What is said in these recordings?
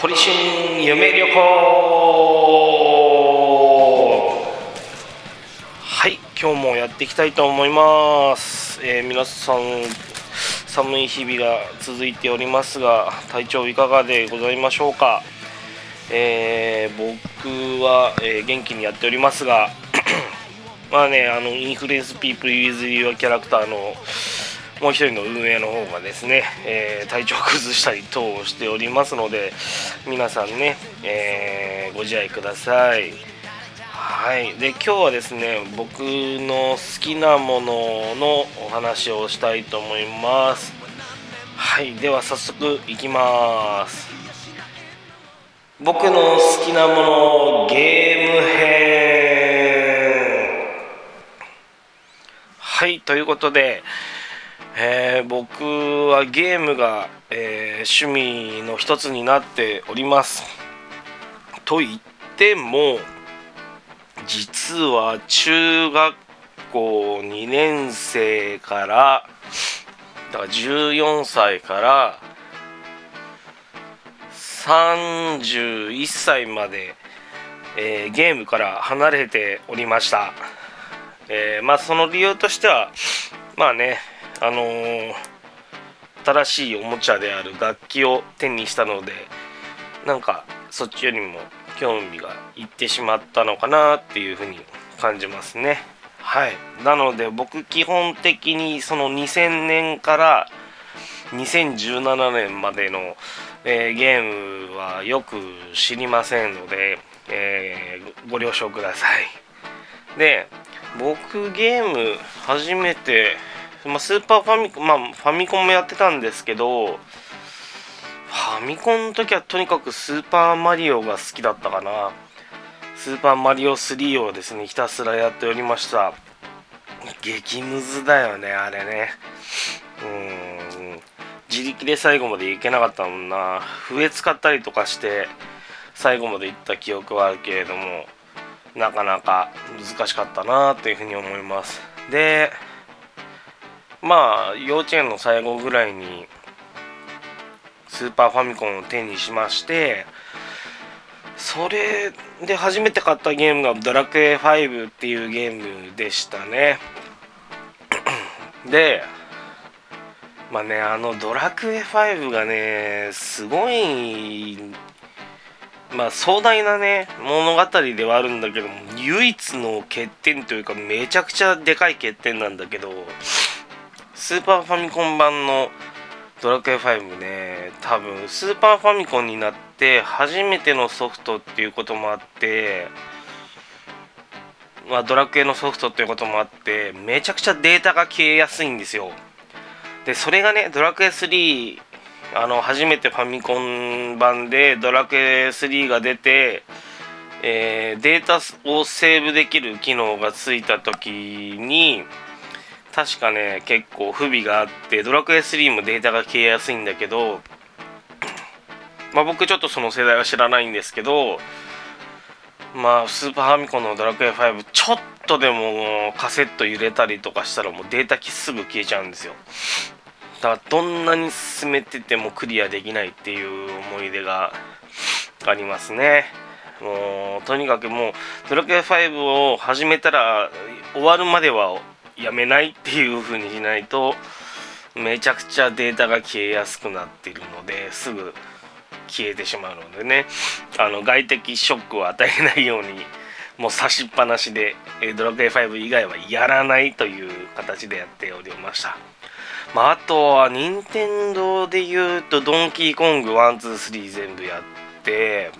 堀春夢旅行。はい今日もやっていきたいと思います、えー皆さん寒い日々が続いておりますが体調いかがでございましょうか、えー僕は、えー元気にやっておりますが まあねあのインフルエンスピープルユーズリーキャラクターのもう一人の運営の方がですね、えー体調を崩したり等をしておりますので皆さんね、えーご自愛ください。はい。で今日はですね僕の好きなもののお話をしたいと思います。はい。では早速いきます。僕の好きなものゲーム編。はい。ということでえー僕はゲームが、えー趣味の一つになっております。と言っても実は中学校2年生からだから14歳から31歳まで、えーゲームから離れておりました、えーまあその理由としてはまあねあのー新しいおもちゃである楽器を手にしたのでなんかそっちよりも興味がいってしまったのかなっていうふうに感じますね。はい。なので僕基本的にその2000年から2017年までの、えーゲームはよく知りませんので、えーご了承ください。で僕ゲーム初めて、まあ、スーパーファミコンまあファミコンもやってたんですけどファミコンの時はとにかくスーパーマリオが好きだったかな。スーパーマリオ3をですねひたすらやっておりました。激ムズだよねあれね。うーん。自力で最後までいけなかったもんな。笛使ったりとかして最後まで行った記憶はあるけれどもなかなか難しかったなというふうに思います。でまあ幼稚園の最後ぐらいにスーパーファミコンを手にしましてそれで初めて買ったゲームが「ドラクエ5」っていうゲームでしたね。でまあねあの「ドラクエ5」がねすごいまあ壮大なね物語ではあるんだけども唯一の欠点というかめちゃくちゃでかい欠点なんだけどスーパーファミコン版のドラクエ5ね多分スーパーファミコンになって初めてのソフトっていうこともあってまあドラクエのソフトっていうこともあってめちゃくちゃデータが消えやすいんですよ。でそれがねドラクエ3あの初めてファミコン版でドラクエ3が出て、えーデータをセーブできる機能がついた時に確かね結構不備があってドラクエ3もデータが消えやすいんだけどまあ僕ちょっとその世代は知らないんですけどまあスーパーファミコンのドラクエ5ちょっとでもカセット揺れたりとかしたらもうデータ機すぐ消えちゃうんですよ。だからどんなに進めててもクリアできないっていう思い出がありますね。もうとにかくもうドラクエ5を始めたら終わるまではやめないっていう風にしないとめちゃくちゃデータが消えやすくなってるのですぐ消えてしまうのでねあの外的ショックを与えないようにもう差しっぱなしでドラクエ5以外はやらないという形でやっておりました。まあ、あとは任天堂で言うとドンキーコング123全部やって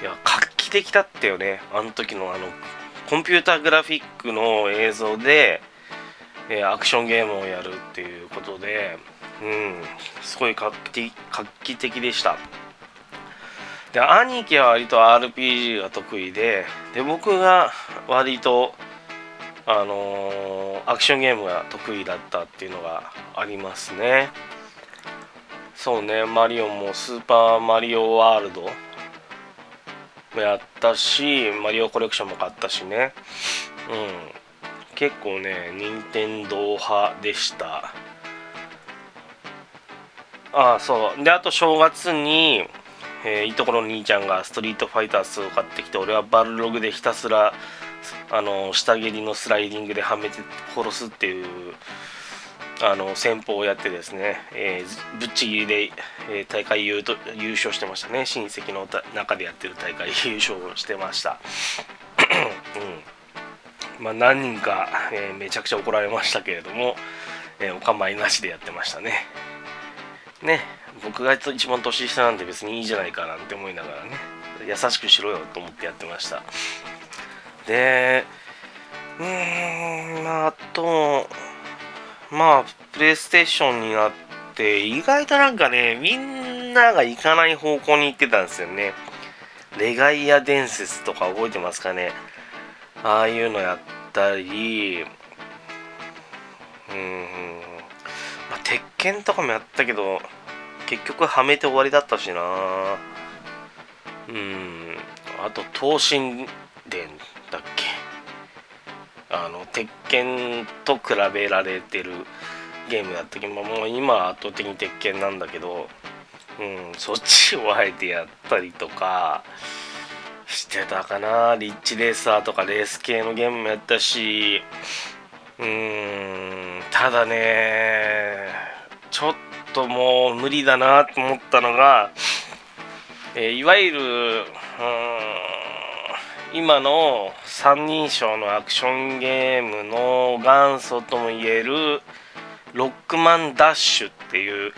いや画期的だったよねあの時のあのコンピューターグラフィックの映像で、えーアクションゲームをやるっていうことでうんすごい画期的画期的でした。で兄貴は割と RPG が得意でで僕が割とあのーアクションゲームが得意だったっていうのがありますね。そうねマリオもスーパーマリオワールドやったしマリオコレクションも買ったしね。うん。結構ね任天堂派でした。ああそう。であと正月にえー、いとこの兄ちゃんがストリートファイター2を買ってきて俺はバルログでひたすらあの下蹴りのスライディングではめて殺すっていうあの戦法をやってですね、えー、ぶっちぎりで、えー、大会優と優勝してましたね。親戚の中でやってる大会 優勝してました。うん。まあ何人か、えー、めちゃくちゃ怒られましたけれども、えお構いなしでやってましたね。ね。僕が一番年下なんで別にいいじゃないかなんて思いながらね優しくしろよと思ってやってました。でうーんまああとまあプレイステーションになって意外となんかねみんなが行かない方向に行ってたんですよね。レガイア伝説とか覚えてますかね。ああいうのやったりうんまあ鉄拳とかもやったけど結局はめて終わりだったしな。うん。あと東神殿あの鉄拳と比べられてるゲームだったけどもう今は圧倒的に鉄拳なんだけど、うん、そっちをあえてやったりとかしてたかな。リッチレーサーとかレース系のゲームもやったしうーんただねちょっともう無理だなと思ったのが、えー、いわゆるうん今の三人称のアクションゲームの元祖ともいえるロックマンダッシュっていう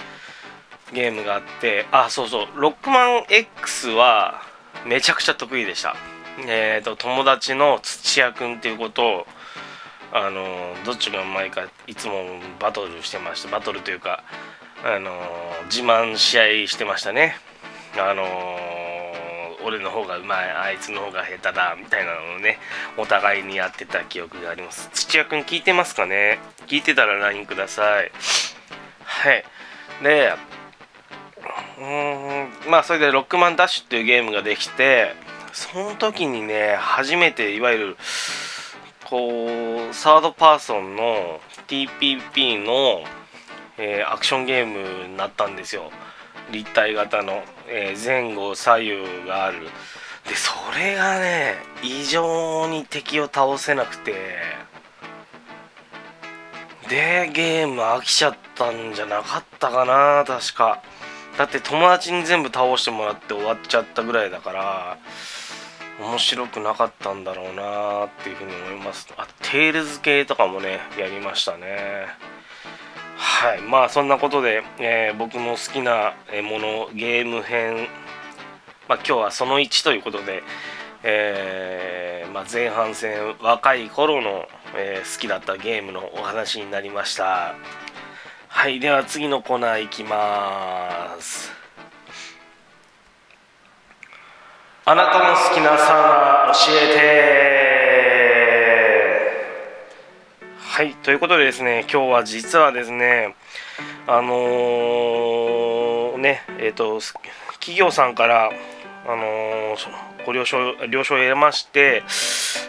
ゲームがあってあそうそう。ロックマン X はめちゃくちゃ得意でした。えっ、ー、と友達の土屋くんっていうことをあのどっちがうまいかいつもバトルしてました。バトルというかあの自慢試合してましたね。あの俺の方がうまいあいつの方が下手だみたいなのをねお互いにやってた記憶があります。土屋くん聞いてますかね？聞いてたら LINE ください。はい。でうーんまあそれでロックマンダッシュっていうゲームができてその時にね初めていわゆるこうサードパーソンの TPP の、えー、アクションゲームになったんですよ。立体型の、えー、前後左右がある。でそれがね異常に敵を倒せなくて。でゲーム飽きちゃったんじゃなかったかな確か。だって友達に全部倒してもらって終わっちゃったぐらいだから面白くなかったんだろうなっていうふうに思います。あテールズ系とかもねやりましたね。はい。まあそんなことで、えー、僕の好きなものゲーム編、まあ、今日はその1ということで、えー、まあ、前半戦若い頃の、えー、好きだったゲームのお話になりました。はい。では次のコーナーいきます。あなたの好きなサウナ教えてはいということでですね今日は実はですねあのー、ねえっ、ー、と企業さんからあのー、ご了承了承を得まして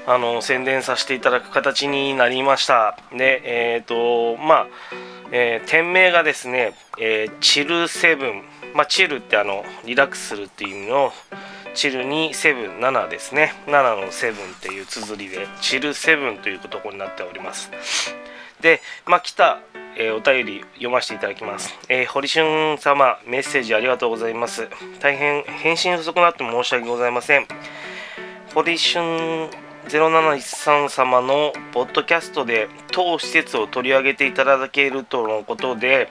あの宣伝させていただく形になりました。でえっ、とまあ、え店名がですね、えチルセブン。まあ、チルってあのリラックスするっていう意味のチルにセブン7ですね。7のセブンっていう綴りでチルセブンというとこになっております。でまあ来た、えー、お便り読ませていただきます、えー、堀俊様メッセージありがとうございます。大変返信不足なって申し訳ございません。堀俊0713様のポッドキャストで当施設を取り上げていただけるとのことで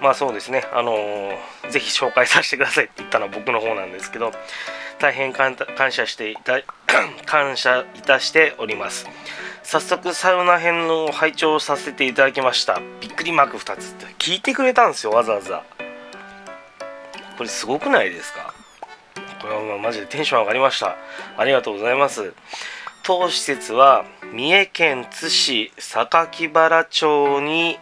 まあそうですね。あのー、ぜひ紹介させてくださいって言ったのは僕の方なんですけど大変感謝していた 感謝いたしております。早速サウナ編の拝聴させていただきました。びっくりマーク2つって。聞いてくれたんですよわざわざ。これすごくないですか？これはマジでテンション上がりました。ありがとうございます。当施設は三重県津市榊原町に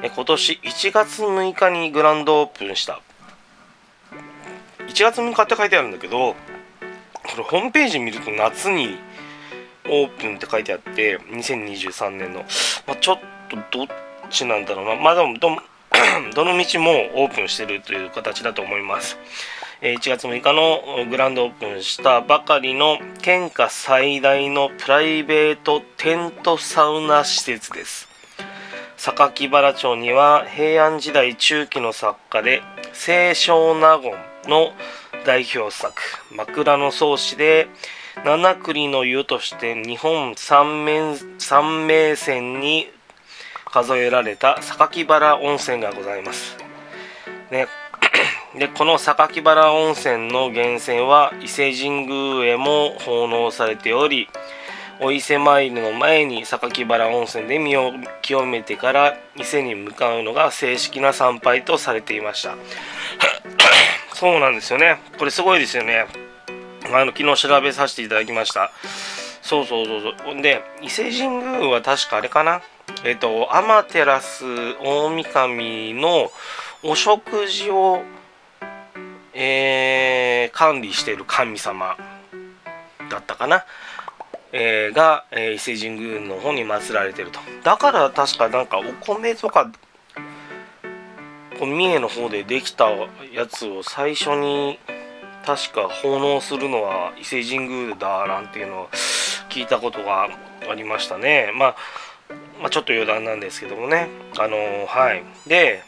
今年1月6日にグランドオープンした。1月6日って書いてあるんだけどこれホームページ見ると夏にオープンって書いてあって2023年の、まあ、ちょっとどっちなんだろうな。まあでもど どの道もオープンしてるという形だと思います。1月6日のグランドオープンしたばかりの県下最大のプライベートテントサウナ施設です榊原町には平安時代中期の作家で清少納言の代表作「枕草子」で七栗の湯として日本三名三名泉に数えられた榊原温泉がございます。ね、でこの榊原温泉の源泉は伊勢神宮へも奉納されておりお伊勢参りの前に榊原温泉で身を清めてから伊勢に向かうのが正式な参拝とされていました。そうなんですよね。これすごいですよね。あの昨日調べさせていただきました。そうそうそうそう。で伊勢神宮は確かあれかな。えっ、と天照大神のお食事をえー、管理している神様だったかな、えー、が、えー、伊勢神宮の方に祀られてると。だから確かなんかお米とかこ三重の方でできたやつを最初に確か奉納するのは伊勢神宮だなんていうのを聞いたことがありましたね、まあ、まあ、ちょっと余談なんですけどもね。あのはい。で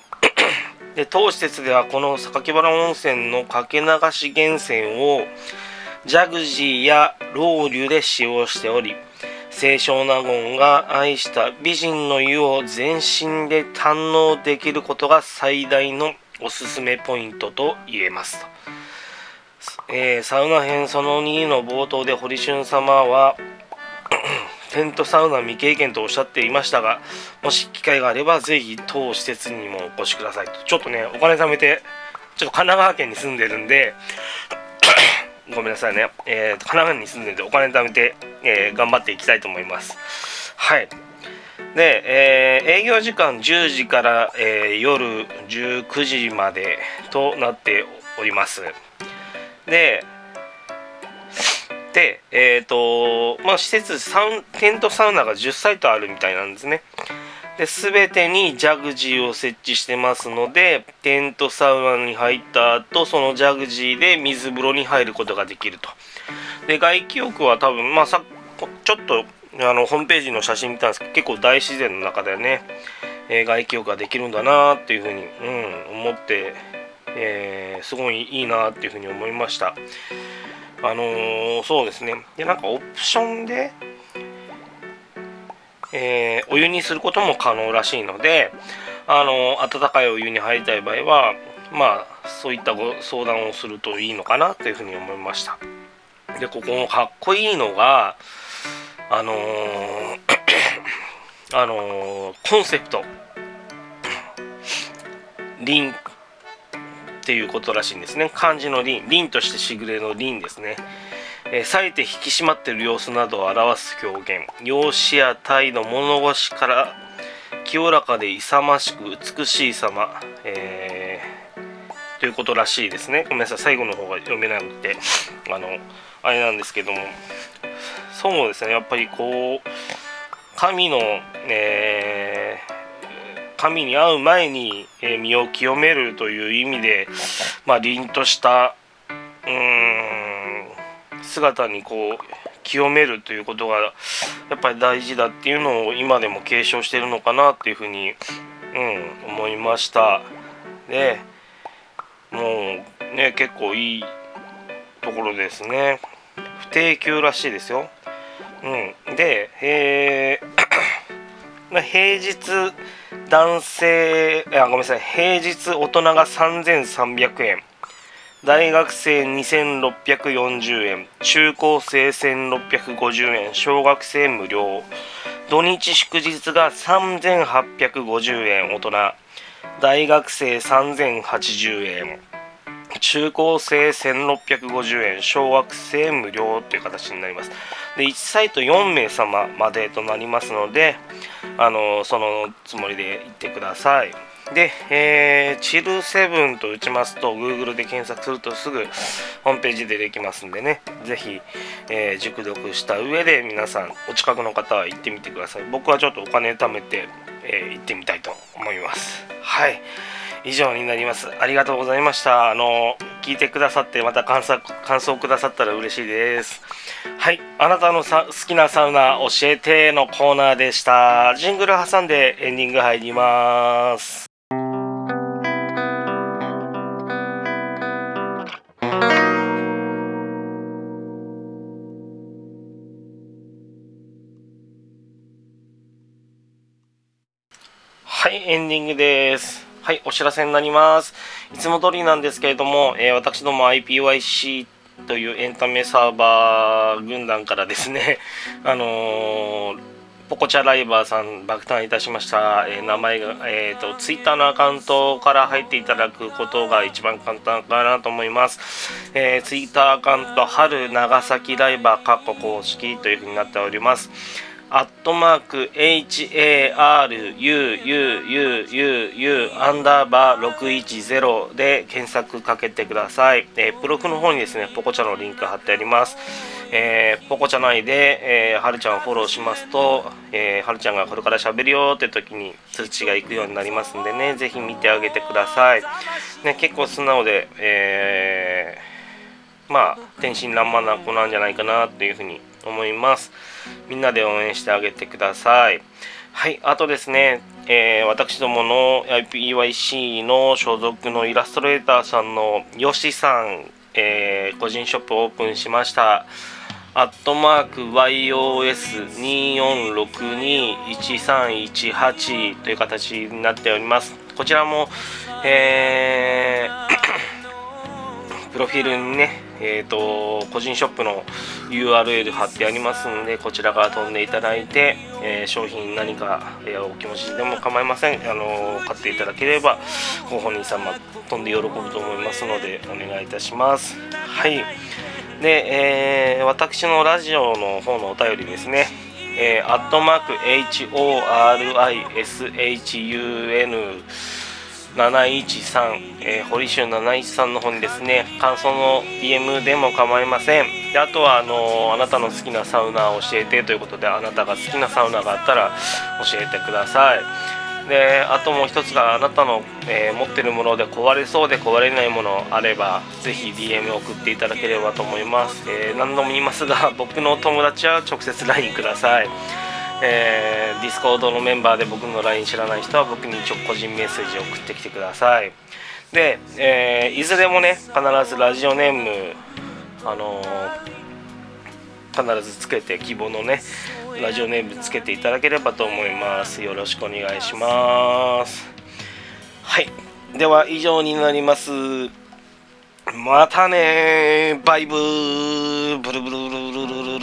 で当施設ではこの榊原温泉のかけ流し源泉をジャグジーやロウリュで使用しており清少納言が愛した美人の湯を全身で堪能できることが最大のおすすめポイントと言えます。と、えー、サウナ編その2の冒頭で堀俊様はテントサウナ未経験とおっしゃっていましたがもし機会があればぜひ当施設にもお越しくださいと。ちょっとねお金貯めてちょっと神奈川県に住んでるんで ごめんなさいね、えー、神奈川に住んでるんでお金貯めて、えー、頑張っていきたいと思います。はい。で、えー、営業時間10時から、えー、夜19時までとなっております。でで、えっ、ー、と、まあ、施設サウ、テントサウナが10サイトあるみたいなんですね。で、全てにジャグジーを設置してますので、テントサウナに入った後、そのジャグジーで水風呂に入ることができると。で、外気浴は多分、まあ、さちょっと、あの、ホームページの写真見たんですけど、結構大自然の中でね、えー、外気浴ができるんだなっていうふうに、うん、思って、えー、すごいいいなっていうふうに思いました。あのー、そうですね。で、なんかオプションで、えー、お湯にすることも可能らしいので、あのー、温かいお湯に入りたい場合は、まあ、そういったご相談をするといいのかなというふうに思いました。で、ここのかっこいいのが、あのー、あのコンセプト。リンっていうことらしいんですね。漢字の輪。輪としてしぐれの輪ですね。えー、冴えて引き締まってる様子などを表す表現容姿や態度物腰から清らかで勇ましく美しい様、えー、ということらしいですね。ごめんなさい。最後の方が読めなくて。あのあれなんですけども。そうですね。やっぱりこう神の、えー神に会う前に、え身を清めるという意味で、まあ、凛としたうーん姿にこう清めるということがやっぱり大事だっていうのを今でも継承してるのかなっていうふうに、うん、思いました。でもうね結構いいところですね。不定休らしいですよ。うん。でえー、平日男性あごめんなさい。平日大人が3300円。大学生2640円。中高生1650円。小学生無料。土日祝日が3850円。大人大学生3080円。中高生1650円。小学生無料という形になります。で1サイト4名様までとなりますのであのそのつもりで行ってください。で、えー、チル7と打ちますと Google で検索するとすぐホームページでできますんでね。ぜひ、えー、熟読した上で皆さんお近くの方は行ってみてください。僕はちょっとお金貯めて、えー、行ってみたいと思います。はい。以上になります。ありがとうございました。あの聞いてくださってまた感想感想くださったら嬉しいです。はい。あなたのさ好きなサウナ教えてのコーナーでした。ジングル挟んでエンディング入ります。はいエンディングです。はい、お知らせになります。いつも通りなんですけれども、えー、私ども IPYC というエンタメサーバー軍団からですね、あのー、ポコチャライバーさん爆誕いたしました、えー、名前が、えーと、ツイッターのアカウントから入っていただくことが一番簡単かなと思います。えー、ツイッターアカウント、春長崎ライバー、カッコ公式というふうになっております。アットマーク HARUUUUU アンダーバー610で検索かけてください。えー、プロフの方にですね、ポコチャのリンク貼ってあります。えー、ポコチャ内で、えー、はるちゃんをフォローしますと、えー、はるちゃんがこれから喋るよって時に通知が行くようになりますんでね、ぜひ見てあげてください。ね、結構素直で、えー、まあ、天真爛漫な子なんじゃないかなっていうふうに思います。みんなで応援してあげてください。はい、あとですね、えー、私どもの IPYC の所属のイラストレーターさんのよしさん、えー、個人ショップオープンしました。アットマーク YOS24621318 という形になっております。こちらも、えー、プロフィールにね、えーと、個人ショップの URL 貼ってありますのでこちらから飛んでいただいて、えー、商品何か、えー、お気持ちでも構いません、あのー、買っていただければご本人様飛んで喜ぶと思いますのでお願いいたします。はい。で、えー、私のラジオの方のお便りですね。え、アットマーク HORISHUN 713、えー、堀州713の方にですね感想の DM でも構いません。であとはあのー、あなたの好きなサウナを教えてということであなたが好きなサウナがあったら教えてください。であともう一つがあなたの、えー、持ってるもので壊れそうで壊れないものあればぜひ DM 送っていただければと思います、え何度も言いますが僕の友達は直接 LINE ください。えー、ディスコードのメンバーで僕の LINE 知らない人は僕に一応個人メッセージを送ってきてください。で、えー、いずれもね必ずラジオネームあのー、必ずつけて希望のねラジオネームつけていただければと思います。よろしくお願いします。はい。では以上になります。またねバイブー。ブルブルブルブルブルブル。